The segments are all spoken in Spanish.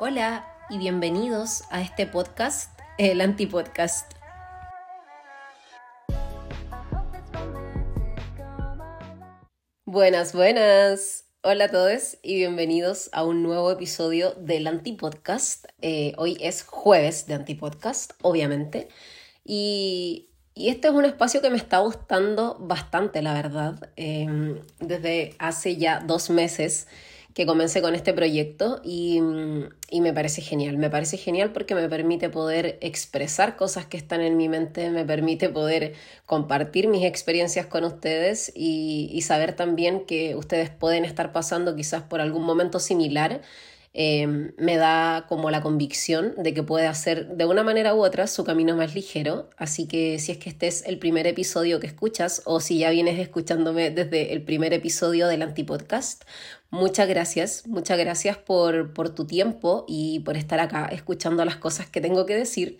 Hola y bienvenidos a este podcast, el Antipodcast. Buenas, buenas. Hola a todos y bienvenidos a un nuevo episodio del Antipodcast. Eh, hoy es jueves de Antipodcast, obviamente. Y, y, este es un espacio que me está gustando bastante, la verdad. Em, desde hace ya dos meses que comencé con este proyecto y, y, me parece genial. Me parece genial porque me permite poder expresar cosas que están en mi mente, me permite poder compartir mis experiencias con ustedes y, y saber también que ustedes pueden estar pasando quizás por algún momento similar Em, me da como la convicción de que puede hacer de una manera u otra su camino más ligero. Así que si es que este es el primer episodio que escuchas o si ya vienes escuchándome desde el primer episodio del Antipodcast, muchas gracias, muchas gracias por, por tu tiempo y por estar acá escuchando las cosas que tengo que decir.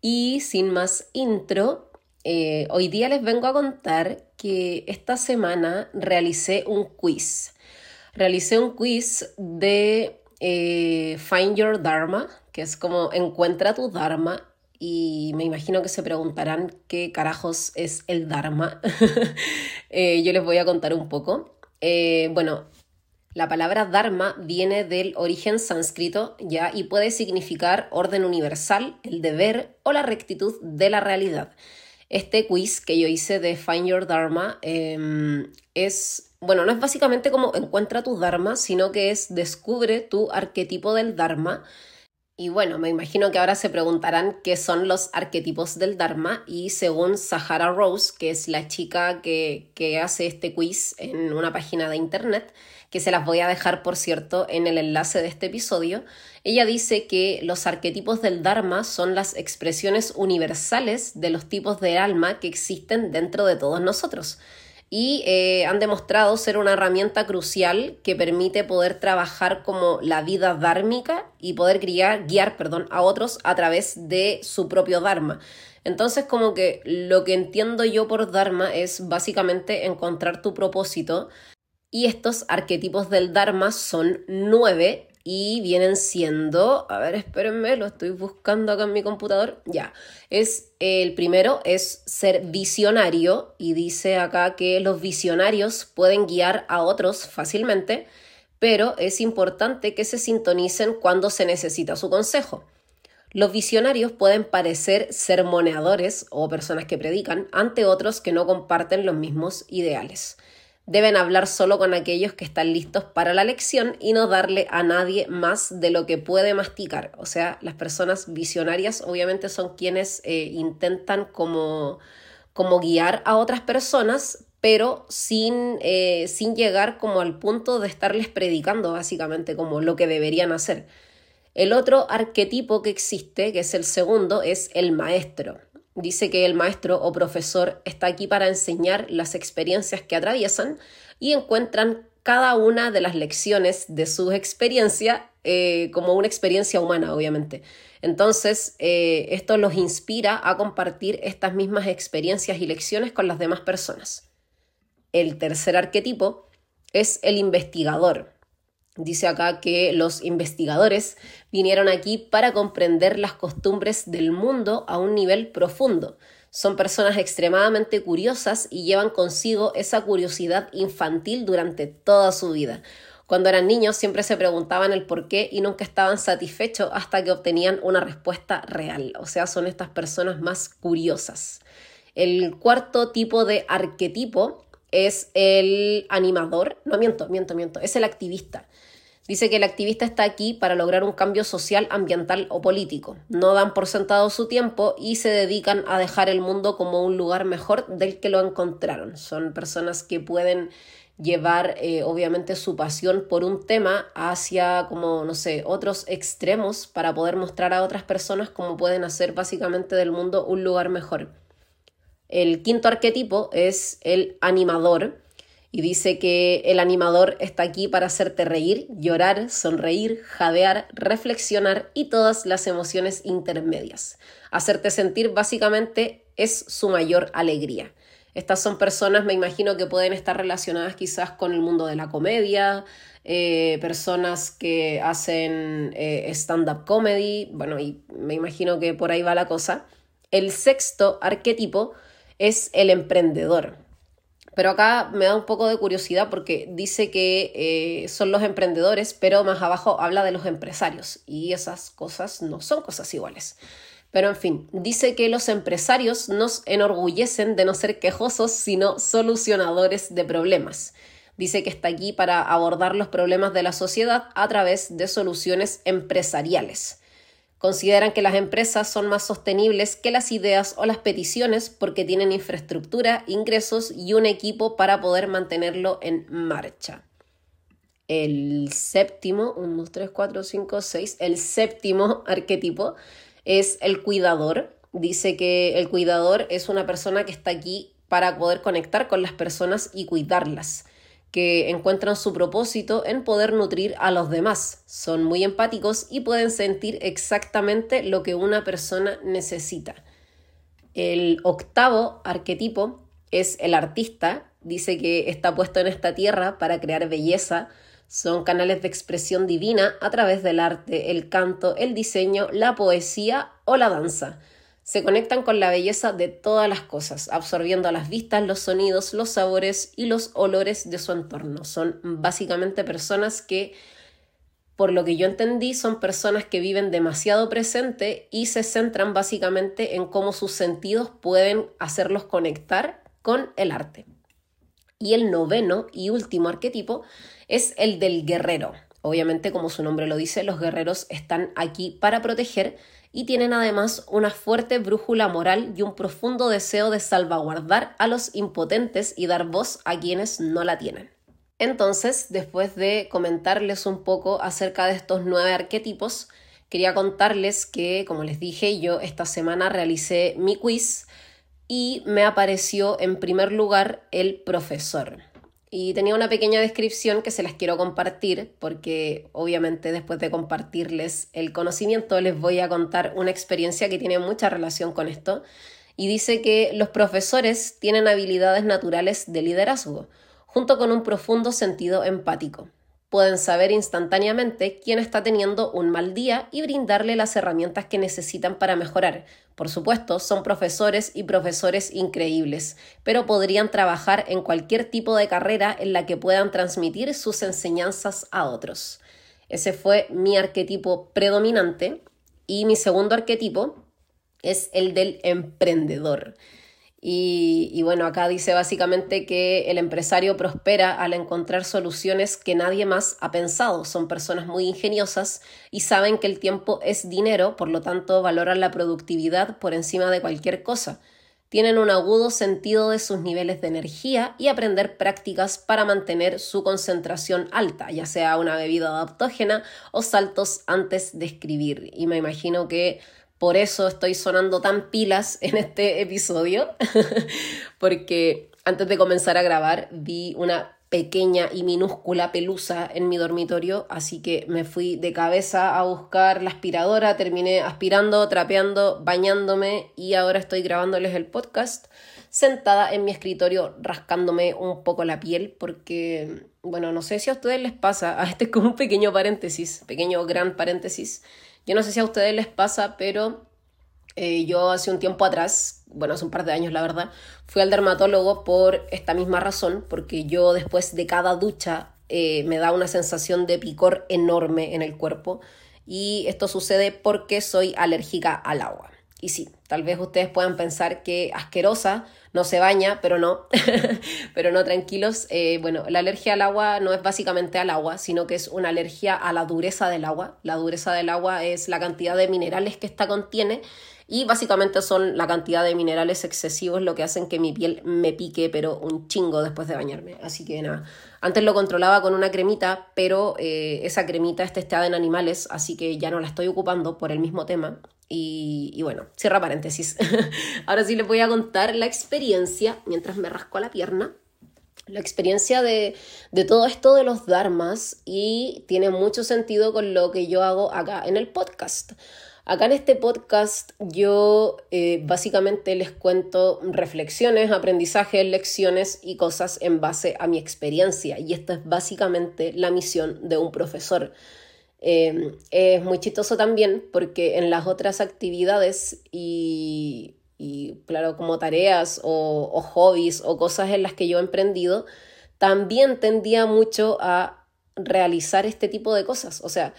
Y sin más intro, eh, hoy día les vengo a contar que esta semana realicé un quiz. Realicé un quiz de eh, Find Your Dharma, que es como encuentra tu Dharma. Y me imagino que se preguntarán qué carajos es el Dharma. Eh, yo les voy a contar un poco. Eh, bueno, la palabra Dharma viene del origen sánscrito ya y puede significar orden universal, el deber o la rectitud de la realidad. Este quiz que yo hice de Find Your Dharma em, es bueno, no es básicamente como encuentra tu Dharma, sino que es descubre tu arquetipo del Dharma. Y bueno, me imagino que ahora se preguntarán qué son los arquetipos del Dharma y según Sahara Rose, que es la chica que, que hace este quiz en una página de internet, que se las voy a dejar por cierto en el enlace de este episodio, ella dice que los arquetipos del Dharma son las expresiones universales de los tipos de alma que existen dentro de todos nosotros y eh, han demostrado ser una herramienta crucial que permite poder trabajar como la vida dármica y poder guiar, guiar perdón, a otros a través de su propio Dharma. Entonces, como que lo que entiendo yo por Dharma es básicamente encontrar tu propósito y estos arquetipos del Dharma son nueve y vienen siendo, a ver, espérenme, lo estoy buscando acá en mi computador, ya, es el primero es ser visionario y dice acá que los visionarios pueden guiar a otros fácilmente, pero es importante que se sintonicen cuando se necesita su consejo. Los visionarios pueden parecer sermoneadores o personas que predican ante otros que no comparten los mismos ideales. Deben hablar solo con aquellos que están listos para la lección y no darle a nadie más de lo que puede masticar. O sea, las personas visionarias obviamente son quienes eh, intentan como, como guiar a otras personas, pero sin, eh, sin llegar como al punto de estarles predicando básicamente como lo que deberían hacer. El otro arquetipo que existe, que es el segundo, es el maestro. Dice que el maestro o profesor está aquí para enseñar las experiencias que atraviesan y encuentran cada una de las lecciones de su experiencia eh, como una experiencia humana, obviamente. Entonces, eh, esto los inspira a compartir estas mismas experiencias y lecciones con las demás personas. El tercer arquetipo es el investigador. Dice acá que los investigadores vinieron aquí para comprender las costumbres del mundo a un nivel profundo. Son personas extremadamente curiosas y llevan consigo esa curiosidad infantil durante toda su vida. Cuando eran niños siempre se preguntaban el por qué y nunca estaban satisfechos hasta que obtenían una respuesta real. O sea, son estas personas más curiosas. El cuarto tipo de arquetipo es el animador, no miento, miento, miento, es el activista. Dice que el activista está aquí para lograr un cambio social, ambiental o político. No dan por sentado su tiempo y se dedican a dejar el mundo como un lugar mejor del que lo encontraron. Son personas que pueden llevar eh, obviamente su pasión por un tema hacia como no sé otros extremos para poder mostrar a otras personas cómo pueden hacer básicamente del mundo un lugar mejor. El quinto arquetipo es el animador y dice que el animador está aquí para hacerte reír, llorar, sonreír, jadear, reflexionar y todas las emociones intermedias. Hacerte sentir básicamente es su mayor alegría. Estas son personas, me imagino, que pueden estar relacionadas quizás con el mundo de la comedia, eh, personas que hacen eh, stand-up comedy, bueno, y me imagino que por ahí va la cosa. El sexto arquetipo es el emprendedor. Pero acá me da un poco de curiosidad porque dice que eh, son los emprendedores, pero más abajo habla de los empresarios y esas cosas no son cosas iguales. Pero en fin, dice que los empresarios nos enorgullecen de no ser quejosos, sino solucionadores de problemas. Dice que está aquí para abordar los problemas de la sociedad a través de soluciones empresariales. Consideran que las empresas son más sostenibles que las ideas o las peticiones porque tienen infraestructura, ingresos y un equipo para poder mantenerlo en marcha. El séptimo, 1, 2, 3, 4, 5, 6, el séptimo arquetipo es el cuidador. Dice que el cuidador es una persona que está aquí para poder conectar con las personas y cuidarlas, que encuentran su propósito en poder nutrir a los demás. Son muy empáticos y pueden sentir exactamente lo que una persona necesita. El octavo arquetipo es el artista. Dice que está puesto en esta tierra para crear belleza, son canales de expresión divina a través del arte, el canto, el diseño, la poesía o la danza. Se conectan con la belleza de todas las cosas, absorbiendo las vistas, los sonidos, los sabores y los olores de su entorno. Son básicamente personas que, por lo que yo entendí, son personas que viven demasiado presente y se centran básicamente en cómo sus sentidos pueden hacerlos conectar con el arte. Y el noveno y último arquetipo es el del guerrero. Obviamente, como su nombre lo dice, los guerreros están aquí para proteger y tienen además una fuerte brújula moral y un profundo deseo de salvaguardar a los impotentes y dar voz a quienes no la tienen. Entonces, después de comentarles un poco acerca de estos nueve arquetipos, quería contarles que, como les dije, yo esta semana realicé mi quiz y me apareció en primer lugar el profesor y tenía una pequeña descripción que se las quiero compartir porque obviamente después de compartirles el conocimiento les voy a contar una experiencia que tiene mucha relación con esto y dice que los profesores tienen habilidades naturales de liderazgo junto con un profundo sentido empático. Pueden saber instantáneamente quién está teniendo un mal día y brindarle las herramientas que necesitan para mejorar. Por supuesto, son profesores y profesores increíbles, pero podrían trabajar en cualquier tipo de carrera en la que puedan transmitir sus enseñanzas a otros. Ese fue mi arquetipo predominante y mi segundo arquetipo es el del emprendedor. Y, bueno, acá dice básicamente que el empresario prospera al encontrar soluciones que nadie más ha pensado. Son personas muy ingeniosas y saben que el tiempo es dinero, por lo tanto valoran la productividad por encima de cualquier cosa. Tienen un agudo sentido de sus niveles de energía y aprender prácticas para mantener su concentración alta, ya sea una bebida adaptógena o saltos antes de escribir. Y me imagino que por eso estoy sonando tan pilas en este episodio, porque antes de comenzar a grabar vi una pequeña y minúscula pelusa en mi dormitorio, así que me fui de cabeza a buscar la aspiradora, terminé aspirando, trapeando, bañándome y ahora estoy grabándoles el podcast sentada en mi escritorio rascándome un poco la piel porque, bueno, no sé si a ustedes les pasa, este es como un pequeño paréntesis, pequeño gran paréntesis, yo no sé si a ustedes les pasa, pero eh, yo hace un tiempo atrás, bueno, hace un par de años la verdad, fui al dermatólogo por esta misma razón, porque yo después de cada ducha eh, me da una sensación de picor enorme en el cuerpo y esto sucede porque soy alérgica al agua. Y sí, tal vez ustedes puedan pensar que asquerosa, no se baña, pero no, pero no tranquilos. Eh, bueno, la alergia al agua no es básicamente al agua, sino que es una alergia a la dureza del agua. La dureza del agua es la cantidad de minerales que ésta contiene y básicamente son la cantidad de minerales excesivos lo que hacen que mi piel me pique, pero un chingo después de bañarme. Así que nada, antes lo controlaba con una cremita, pero eh, esa cremita está testada en animales, así que ya no la estoy ocupando por el mismo tema. Y, bueno, cierra paréntesis. Ahora sí les voy a contar la experiencia mientras me rasco la pierna. La experiencia de, de todo esto de los dharmas y tiene mucho sentido con lo que yo hago acá en el podcast. Acá en este podcast yo eh, básicamente les cuento reflexiones, aprendizajes, lecciones y cosas en base a mi experiencia. Y esto es básicamente la misión de un profesor. Eh, es muy chistoso también porque en las otras actividades y, claro, como tareas o, o hobbies o cosas en las que yo he emprendido, también tendía mucho a realizar este tipo de cosas. O sea,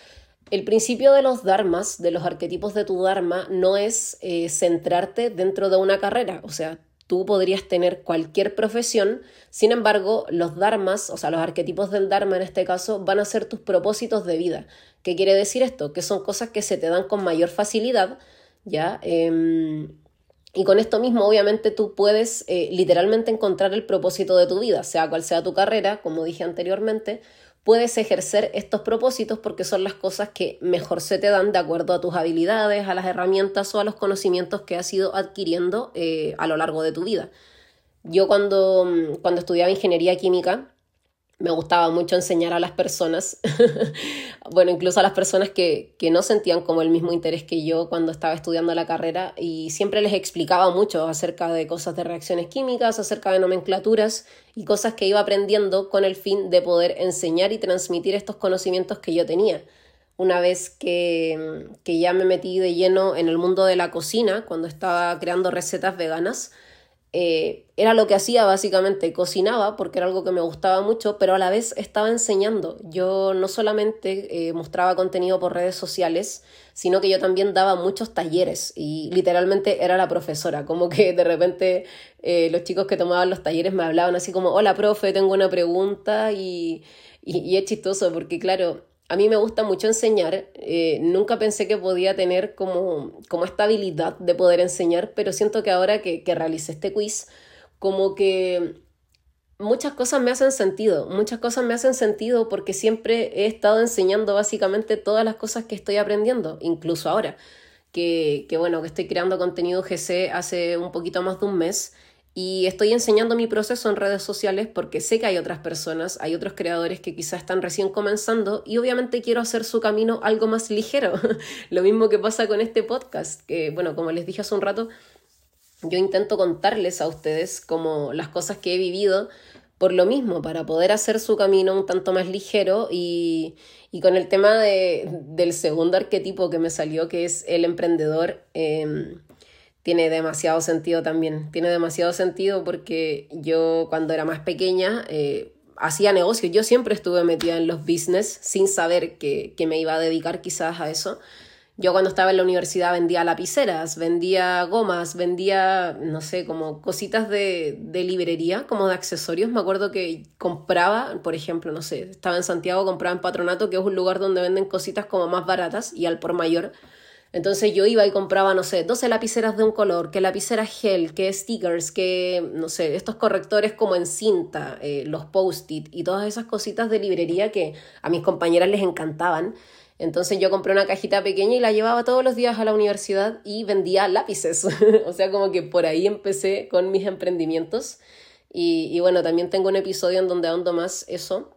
el principio de los dharmas, de los arquetipos de tu dharma, no es eh, centrarte dentro de una carrera. O sea, tú podrías tener cualquier profesión, sin embargo, los dharmas, o sea, los arquetipos del dharma en este caso, van a ser tus propósitos de vida. ¿Qué quiere decir esto? Que son cosas que se te dan con mayor facilidad, ¿ya? Em, y con esto mismo, obviamente, tú puedes eh, literalmente encontrar el propósito de tu vida, sea cual sea tu carrera, como dije anteriormente, puedes ejercer estos propósitos porque son las cosas que mejor se te dan de acuerdo a tus habilidades, a las herramientas o a los conocimientos que has ido adquiriendo eh, a lo largo de tu vida. Yo cuando, mm, cuando estudiaba ingeniería química, me gustaba mucho enseñar a las personas, bueno, incluso a las personas que, que, no sentían como el mismo interés que yo cuando estaba estudiando la carrera y siempre les explicaba mucho acerca de cosas de reacciones químicas, acerca de nomenclaturas y cosas que iba aprendiendo con el fin de poder enseñar y transmitir estos conocimientos que yo tenía. Una vez que, que ya me metí de lleno en el mundo de la cocina, cuando estaba creando recetas veganas, eh, era lo que hacía básicamente, cocinaba porque era algo que me gustaba mucho, pero a la vez estaba enseñando. Yo no solamente eh, mostraba contenido por redes sociales, sino que yo también daba muchos talleres y literalmente era la profesora, como que de repente eh, los chicos que tomaban los talleres me hablaban así como, hola profe, tengo una pregunta y, y es chistoso porque claro, a mí me gusta mucho enseñar. Eh, nunca pensé que podía tener como, como esta habilidad de poder enseñar, pero siento que ahora que, que realicé este quiz, como que muchas cosas me hacen sentido. Muchas cosas me hacen sentido porque siempre he estado enseñando básicamente todas las cosas que estoy aprendiendo, incluso ahora. Que, que bueno, que estoy creando contenido GC hace un poquito más de un mes y estoy enseñando mi proceso en redes sociales porque sé que hay otras personas, hay otros creadores que quizás están recién comenzando y obviamente quiero hacer su camino algo más ligero. Lo mismo que pasa con este podcast, que bueno, como les dije hace un rato, yo intento contarles a ustedes como las cosas que he vivido por lo mismo, para poder hacer su camino un tanto más ligero y, y con el tema de, del segundo arquetipo que me salió, que es el emprendedor. Eh, tiene demasiado sentido también. Tiene demasiado sentido porque yo cuando era más pequeña eh, hacía negocios. Yo siempre estuve metida en los business sin saber que, que, me iba a dedicar quizás a eso. Yo cuando estaba en la universidad vendía lapiceras, vendía gomas, vendía, no sé, como cositas de, de librería, como de accesorios. Me acuerdo que compraba, por ejemplo, no sé, estaba en Santiago, compraba en Patronato, que es un lugar donde venden cositas como más baratas y al por mayor entonces yo iba y compraba, no sé, 12 lapiceras de un color, que lapiceras gel, que stickers, que, no sé, estos correctores como en cinta, eh, los post-it y todas esas cositas de librería que a mis compañeras les encantaban. Entonces yo compré una cajita pequeña y la llevaba todos los días a la universidad y vendía lápices. o sea, como que por ahí empecé con mis emprendimientos. Y, y bueno, también tengo un episodio en donde ahondo más eso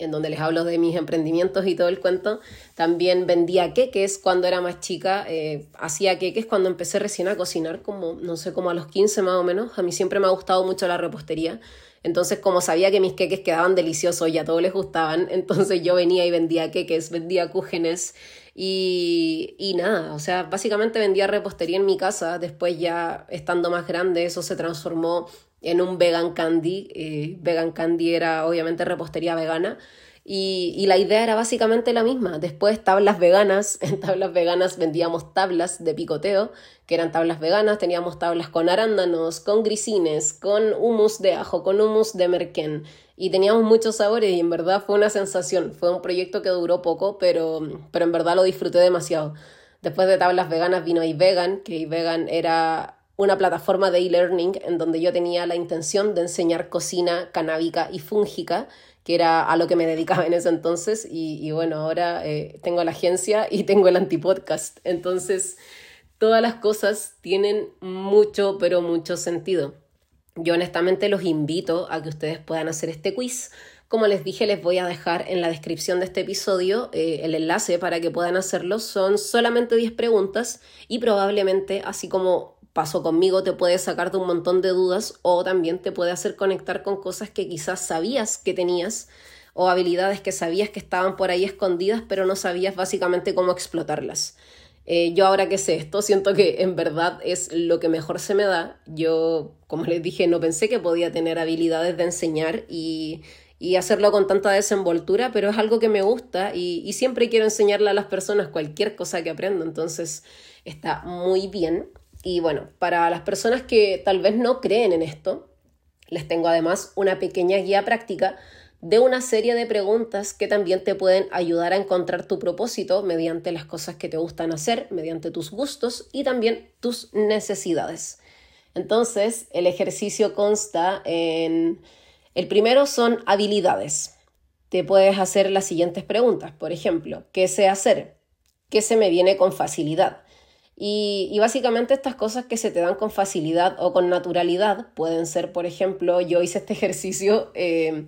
en donde les hablo de mis emprendimientos y todo el cuento. También vendía queques cuando era más chica, eh, hacía queques cuando empecé recién a cocinar, como no sé, como a los 15 más o menos. A mí siempre me ha gustado mucho la repostería. Entonces, como sabía que mis queques quedaban deliciosos y a todos les gustaban, entonces yo venía y vendía queques, vendía cúgenes y, y nada, o sea, básicamente vendía repostería en mi casa. Después ya estando más grande, eso se transformó en un vegan candy. Eh, vegan candy era obviamente repostería vegana. Y, y, la idea era básicamente la misma. Después tablas veganas, en tablas veganas vendíamos tablas de picoteo, que eran tablas veganas, teníamos tablas con arándanos, con grisines, con humus de ajo, con humus de merquén. Y teníamos muchos sabores y en verdad fue una sensación. Fue un proyecto que duró poco, pero, pero en verdad lo disfruté demasiado. Después de tablas veganas vino iVegan, que iVegan era una plataforma de e-learning en donde yo tenía la intención de enseñar cocina canábica y fúngica, que era a lo que me dedicaba en ese entonces. Y, bueno, ahora eh, tengo la agencia y tengo el antipodcast. Entonces, todas las cosas tienen mucho, pero mucho sentido. Yo honestamente los invito a que ustedes puedan hacer este quiz Como les dije, les voy a dejar en la descripción de este episodio eh, el enlace para que puedan hacerlo. Son solamente 10 preguntas y probablemente, así como pasó conmigo, te puede sacar de un montón de dudas o también te puede hacer conectar con cosas que quizás sabías que tenías o habilidades que sabías que estaban por ahí escondidas, pero no sabías básicamente cómo explotarlas. Eh, yo ahora que sé esto, siento que en verdad es lo que mejor se me da. Yo, como les dije, no pensé que podía tener habilidades de enseñar y, hacerlo con tanta desenvoltura, pero es algo que me gusta y, y, siempre quiero enseñarle a las personas cualquier cosa que aprendo, entonces está muy bien. Y bueno, para las personas que tal vez no creen en esto, les tengo además una pequeña guía práctica de una serie de preguntas que también te pueden ayudar a encontrar tu propósito mediante las cosas que te gustan hacer, mediante tus gustos y también tus necesidades. Entonces, el ejercicio consta en... El primero son habilidades. Te puedes hacer las siguientes preguntas. Por ejemplo, ¿qué sé hacer? ¿Qué se me viene con facilidad? Y, básicamente estas cosas que se te dan con facilidad o con naturalidad pueden ser, por ejemplo, yo hice este ejercicio eh,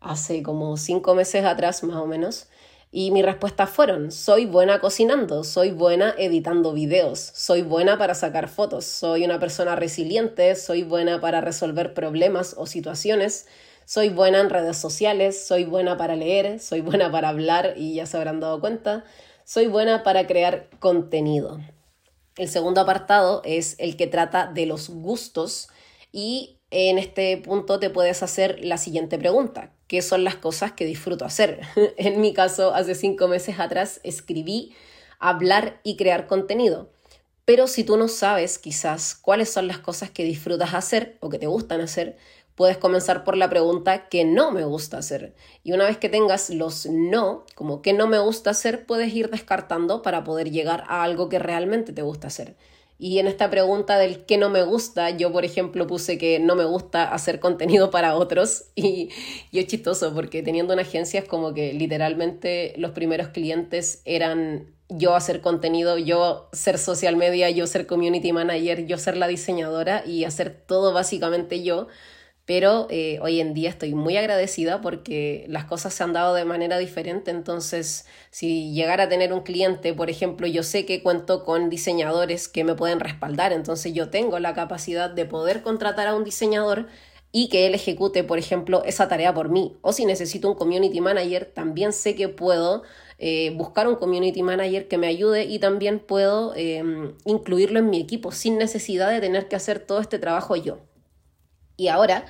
hace como cinco meses atrás más o menos. Y mis respuestas fueron, soy buena cocinando, soy buena editando videos, soy buena para sacar fotos, soy una persona resiliente, soy buena para resolver problemas o situaciones, soy buena en redes sociales, soy buena para leer, soy buena para hablar y ya se habrán dado cuenta, soy buena para crear contenido. El segundo apartado es el que trata de los gustos y en este punto te puedes hacer la siguiente pregunta. ¿Qué son las cosas que disfruto hacer? en mi caso, hace cinco meses atrás escribí hablar y crear contenido. Pero si tú no sabes quizás cuáles son las cosas que disfrutas hacer o que te gustan hacer, puedes comenzar por la pregunta que no me gusta hacer. Y una vez que tengas los no, como que no me gusta hacer, puedes ir descartando para poder llegar a algo que realmente te gusta hacer. Y en esta pregunta del que no me gusta, yo por ejemplo puse que no me gusta hacer contenido para otros y, y es chistoso porque teniendo una agencia es como que literalmente los primeros clientes eran yo hacer contenido, yo ser social media, yo ser community manager, yo ser la diseñadora y hacer todo básicamente yo pero eh, hoy en día estoy muy agradecida porque las cosas se han dado de manera diferente, entonces si llegara a tener un cliente, por ejemplo, yo sé que cuento con diseñadores que me pueden respaldar, entonces yo tengo la capacidad de poder contratar a un diseñador y que él ejecute, por ejemplo, esa tarea por mí. O si necesito un community manager, también sé que puedo eh, buscar un community manager que me ayude y también puedo em, incluirlo en mi equipo sin necesidad de tener que hacer todo este trabajo yo. Y ahora,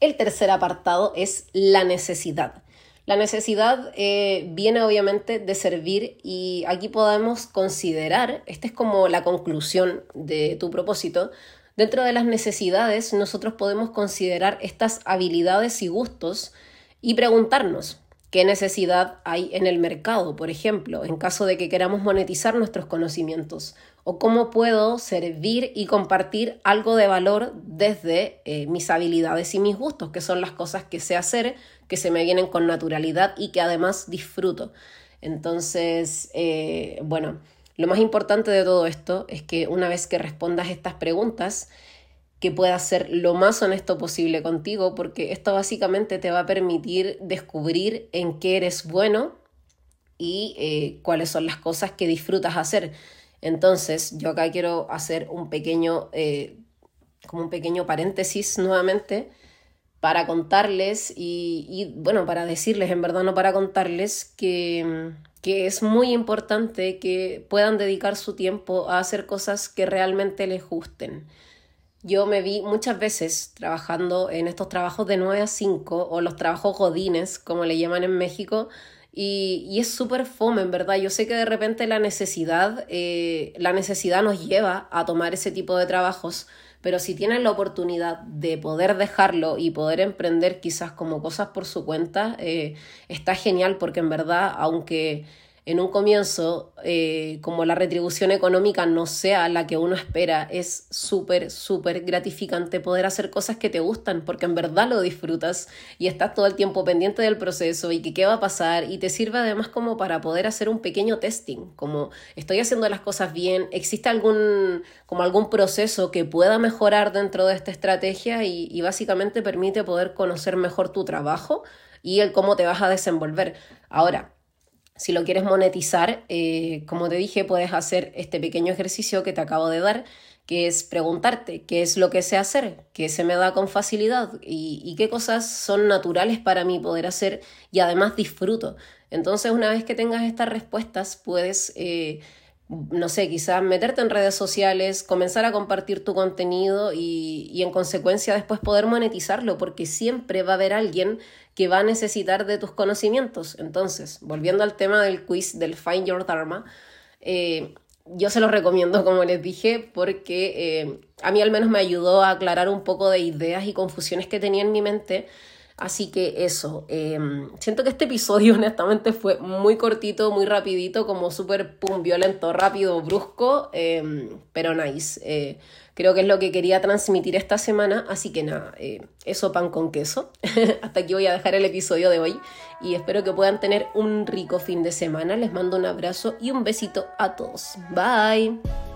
el tercer apartado es la necesidad. La necesidad eh, viene obviamente de servir y aquí podemos considerar, esta es como la conclusión de tu propósito, dentro de las necesidades nosotros podemos considerar estas habilidades y gustos y preguntarnos, qué necesidad hay en el mercado, por ejemplo, en caso de que queramos monetizar nuestros conocimientos, o cómo puedo servir y compartir algo de valor desde eh, mis habilidades y mis gustos, que son las cosas que sé hacer, que se me vienen con naturalidad y que además disfruto. Entonces, eh, bueno, lo más importante de todo esto es que una vez que respondas estas preguntas, que puedas ser lo más honesto posible contigo, porque esto básicamente te va a permitir descubrir en qué eres bueno y eh, cuáles son las cosas que disfrutas hacer. Entonces, yo acá quiero hacer un pequeño, eh, como un pequeño paréntesis nuevamente para contarles y, bueno, para decirles, en verdad no para contarles, que, que es muy importante que puedan dedicar su tiempo a hacer cosas que realmente les gusten. Yo me vi muchas veces trabajando en estos trabajos de 9 a 5 o los trabajos godines, como le llaman en México, y, y es súper fome, en verdad. Yo sé que de repente la necesidad, eh, la necesidad nos lleva a tomar ese tipo de trabajos, pero si tienen la oportunidad de poder dejarlo y poder emprender quizás como cosas por su cuenta, eh, está genial porque en verdad, aunque en un comienzo, eh, como la retribución económica no sea la que uno espera, es súper, súper gratificante poder hacer cosas que te gustan, porque en verdad lo disfrutas y estás todo el tiempo pendiente del proceso y que qué va a pasar y te sirve además como para poder hacer un pequeño testing, como estoy haciendo las cosas bien, existe algún, como algún proceso que pueda mejorar dentro de esta estrategia y, y básicamente permite poder conocer mejor tu trabajo y el cómo te vas a desenvolver. Ahora, si lo quieres monetizar, eh, como te dije, puedes hacer este pequeño ejercicio que te acabo de dar, que es preguntarte qué es lo que sé hacer, qué se me da con facilidad y, qué cosas son naturales para mí poder hacer y además disfruto. Entonces, una vez que tengas estas respuestas, puedes... Eh, no sé, quizás meterte en redes sociales, comenzar a compartir tu contenido y, y, en consecuencia después poder monetizarlo, porque siempre va a haber alguien que va a necesitar de tus conocimientos. Entonces, volviendo al tema del quiz del Find Your Dharma, eh, yo se los recomiendo, como les dije, porque eh, a mí al menos me ayudó a aclarar un poco de ideas y confusiones que tenía en mi mente Así que eso, em, siento que este episodio honestamente fue muy cortito, muy rapidito, como súper pum, violento, rápido, brusco, em, pero nice. Eh, creo que es lo que quería transmitir esta semana, así que nada, eh, eso pan con queso. Hasta aquí voy a dejar el episodio de hoy y espero que puedan tener un rico fin de semana. Les mando un abrazo y un besito a todos. Bye.